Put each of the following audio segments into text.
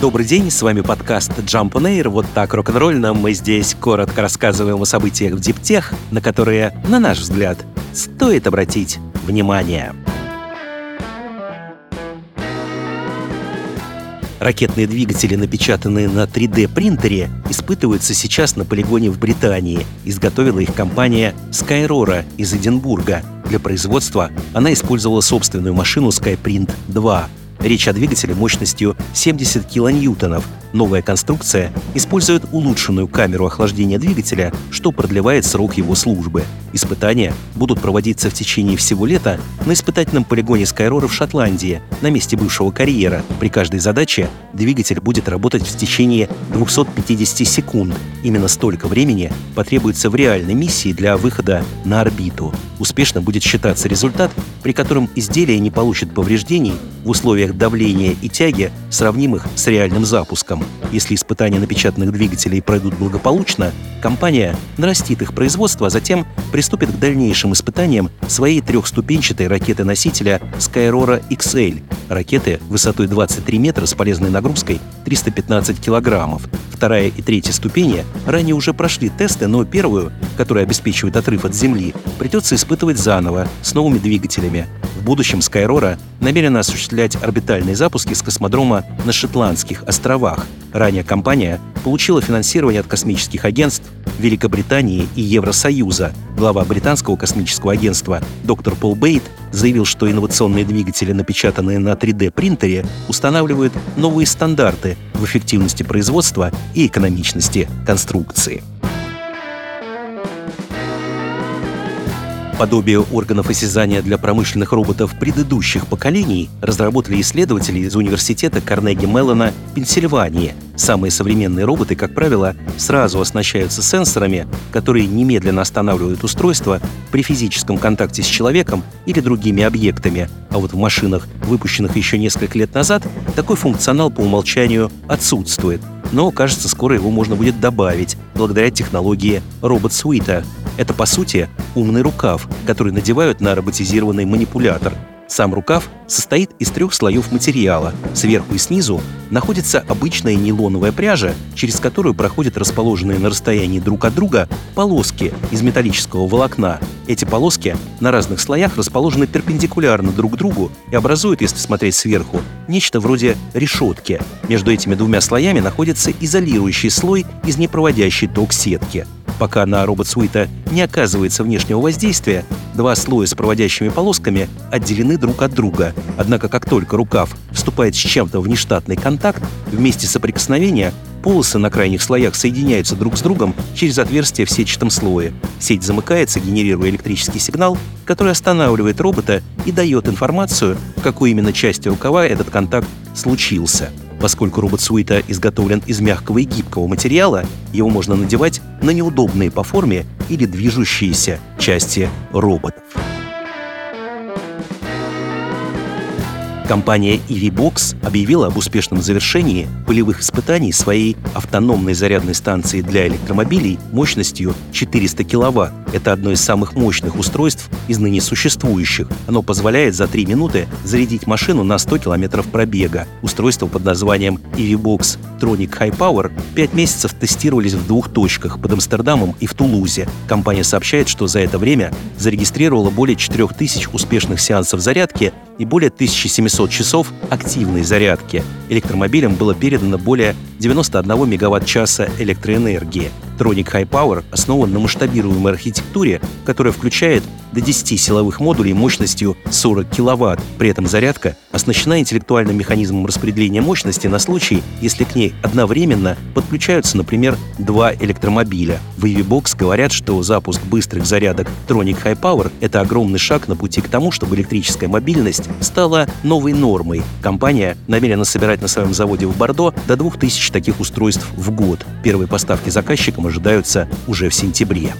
Добрый день, с вами подкаст Jump on Air. Вот так рок-н-ролльно мы здесь коротко рассказываем о событиях в диптех, на которые, на наш взгляд, стоит обратить внимание. Ракетные двигатели, напечатанные на 3D-принтере, испытываются сейчас на полигоне в Британии. Изготовила их компания Skyrora из Эдинбурга. Для производства она использовала собственную машину Skyprint 2. Речь о двигателе мощностью 70 килоньютонов. Новая конструкция использует улучшенную камеру охлаждения двигателя, что продлевает срок его службы. Испытания будут проводиться в течение всего лета на испытательном полигоне Скайрора в Шотландии, на месте бывшего карьера. При каждой задаче двигатель будет работать в течение 250 секунд. Именно столько времени потребуется в реальной миссии для выхода на орбиту. Успешно будет считаться результат, при котором изделие не получит повреждений в условиях давления и тяги, сравнимых с реальным запуском. Если испытания напечатанных двигателей пройдут благополучно, компания нарастит их производство, а затем приступит к дальнейшим испытаниям своей трехступенчатой ракеты-носителя Skyrora XL. Ракеты высотой 23 метра с полезной нагрузкой 315 килограммов. Вторая и третья ступени ранее уже прошли тесты, но первую, которая обеспечивает отрыв от Земли, придется испытывать заново, с новыми двигателями. В будущем Skyrora намерена осуществлять орбитальные запуски с космодрома на Шотландских островах. Ранее компания получила финансирование от космических агентств Великобритании и Евросоюза. Глава британского космического агентства доктор Пол Бейт заявил, что инновационные двигатели, напечатанные на 3D-принтере, устанавливают новые стандарты в эффективности производства и экономичности конструкции. Подобие органов осязания для промышленных роботов предыдущих поколений разработали исследователи из университета Карнеги Меллона Пенсильвании. Самые современные роботы, как правило, сразу оснащаются сенсорами, которые немедленно останавливают устройство при физическом контакте с человеком или другими объектами. А вот в машинах, выпущенных еще несколько лет назад, такой функционал по умолчанию отсутствует. Но, кажется, скоро его можно будет добавить благодаря технологии робот-суита, это, по сути, умный рукав, который надевают на роботизированный манипулятор. Сам рукав состоит из трех слоев материала. Сверху и снизу находится обычная нейлоновая пряжа, через которую проходят расположенные на расстоянии друг от друга полоски из металлического волокна. Эти полоски на разных слоях расположены перпендикулярно друг другу и образуют, если смотреть сверху, нечто вроде решетки. Между этими двумя слоями находится изолирующий слой из непроводящей ток сетки – Пока на робот Суита не оказывается внешнего воздействия, два слоя с проводящими полосками отделены друг от друга. Однако как только рукав вступает с чем-то в нештатный контакт, вместе соприкосновения полосы на крайних слоях соединяются друг с другом через отверстие в сетчатом слое. Сеть замыкается, генерируя электрический сигнал, который останавливает робота и дает информацию, в какой именно части рукава этот контакт случился. Поскольку робот Суита изготовлен из мягкого и гибкого материала, его можно надевать на неудобные по форме или движущиеся части роботов. Компания EVBox объявила об успешном завершении полевых испытаний своей автономной зарядной станции для электромобилей мощностью 400 кВт. Это одно из самых мощных устройств из ныне существующих. Оно позволяет за 3 минуты зарядить машину на 100 км пробега. Устройство под названием EVBox Tronic High Power 5 месяцев тестировались в двух точках под Амстердамом и в Тулузе. Компания сообщает, что за это время зарегистрировала более 4000 успешных сеансов зарядки и более 1700 часов активной зарядки. Электромобилям было передано более 91 мегаватт-часа электроэнергии. Tronic High Power основан на масштабируемой архитектуре, которая включает до 10 силовых модулей мощностью 40 кВт. При этом зарядка оснащена интеллектуальным механизмом распределения мощности на случай, если к ней одновременно подключаются, например, два электромобиля. В EVBox говорят, что запуск быстрых зарядок Tronic High Power — это огромный шаг на пути к тому, чтобы электрическая мобильность стала новой нормой. Компания намерена собирать на своем заводе в Бордо до 2000 таких устройств в год. Первые поставки заказчикам ожидаются уже в сентябре.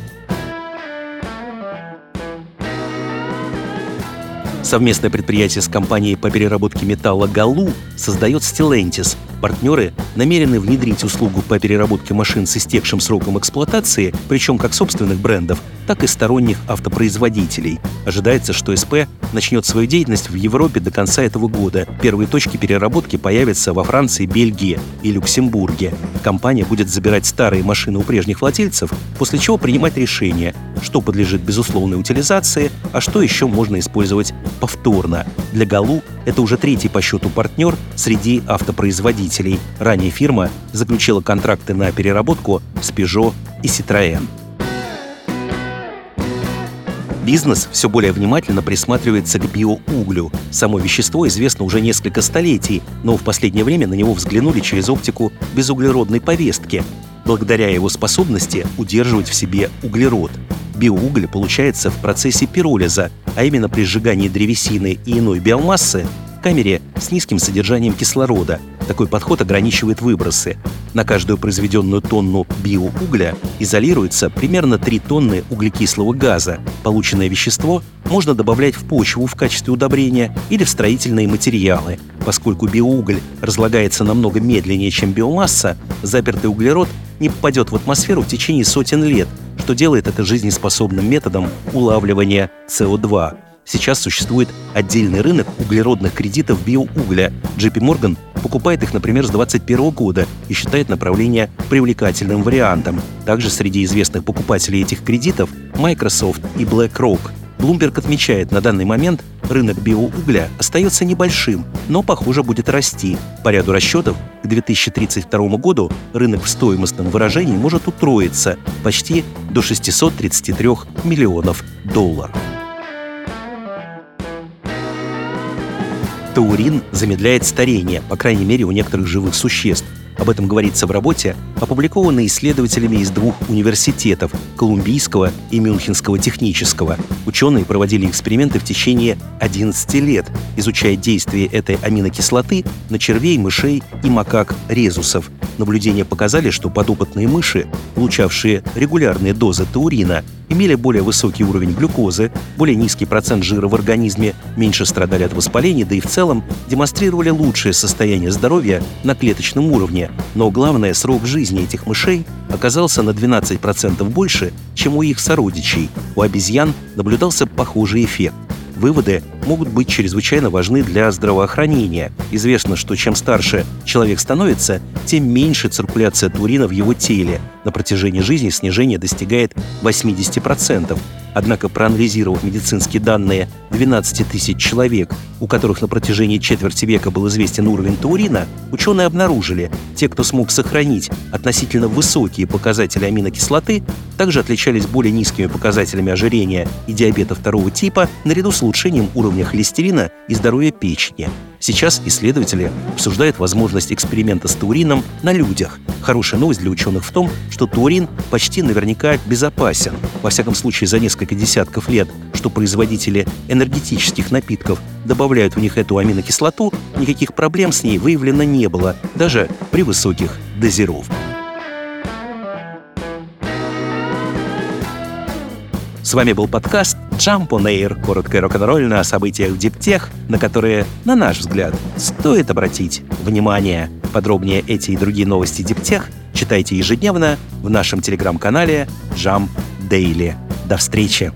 Совместное предприятие с компанией по переработке металла «Галу» создает Stellantis. Партнеры намерены внедрить услугу по переработке машин с истекшим сроком эксплуатации, причем как собственных брендов, так и сторонних автопроизводителей. Ожидается, что СП начнет свою деятельность в Европе до конца этого года. Первые точки переработки появятся во Франции, Бельгии и Люксембурге. Компания будет забирать старые машины у прежних владельцев, после чего принимать решение, что подлежит безусловной утилизации, а что еще можно использовать повторно. Для Галу это уже третий по счету партнер среди автопроизводителей. Ранее фирма заключила контракты на переработку с Peugeot и Citroën. Бизнес все более внимательно присматривается к биоуглю. Само вещество известно уже несколько столетий, но в последнее время на него взглянули через оптику безуглеродной повестки, благодаря его способности удерживать в себе углерод. Биоуголь получается в процессе пиролиза, а именно при сжигании древесины и иной биомассы в камере с низким содержанием кислорода. Такой подход ограничивает выбросы. На каждую произведенную тонну биоугля изолируется примерно 3 тонны углекислого газа. Полученное вещество можно добавлять в почву в качестве удобрения или в строительные материалы. Поскольку биоуголь разлагается намного медленнее, чем биомасса, запертый углерод не попадет в атмосферу в течение сотен лет, что делает это жизнеспособным методом улавливания СО2. Сейчас существует отдельный рынок углеродных кредитов биоугля. JP Morgan покупает их, например, с 2021 года и считает направление привлекательным вариантом. Также среди известных покупателей этих кредитов Microsoft и BlackRock. Bloomberg отмечает, на данный момент рынок биоугля остается небольшим, но, похоже, будет расти. По ряду расчетов, к 2032 году рынок в стоимостном выражении может утроиться почти до 633 миллионов долларов. Таурин замедляет старение, по крайней мере у некоторых живых существ. Об этом говорится в работе, опубликованной исследователями из двух университетов – Колумбийского и Мюнхенского технического. Ученые проводили эксперименты в течение 11 лет, изучая действие этой аминокислоты на червей, мышей и макак-резусов. Наблюдения показали, что подопытные мыши, получавшие регулярные дозы таурина, имели более высокий уровень глюкозы, более низкий процент жира в организме, меньше страдали от воспаления, да и в целом демонстрировали лучшее состояние здоровья на клеточном уровне. Но главное, срок жизни этих мышей оказался на 12% больше, чем у их сородичей. У обезьян наблюдался похожий эффект. Выводы могут быть чрезвычайно важны для здравоохранения. Известно, что чем старше человек становится, тем меньше циркуляция турина в его теле. На протяжении жизни снижение достигает 80%. Однако, проанализировав медицинские данные 12 тысяч человек, у которых на протяжении четверти века был известен уровень таурина, ученые обнаружили, те, кто смог сохранить относительно высокие показатели аминокислоты, также отличались более низкими показателями ожирения и диабета второго типа наряду с улучшением уровня холестерина и здоровья печени. Сейчас исследователи обсуждают возможность эксперимента с таурином на людях. Хорошая новость для ученых в том, что таурин почти наверняка безопасен. Во всяком случае, за несколько десятков лет, что производители энергетических напитков добавляют в них эту аминокислоту, никаких проблем с ней выявлено не было, даже при высоких дозировках. С вами был подкаст Jump on Air, короткое рок-н-ролльное о событиях Диптех, на которые, на наш взгляд, стоит обратить внимание. Подробнее эти и другие новости Диптех читайте ежедневно в нашем телеграм-канале Jump Daily. До встречи!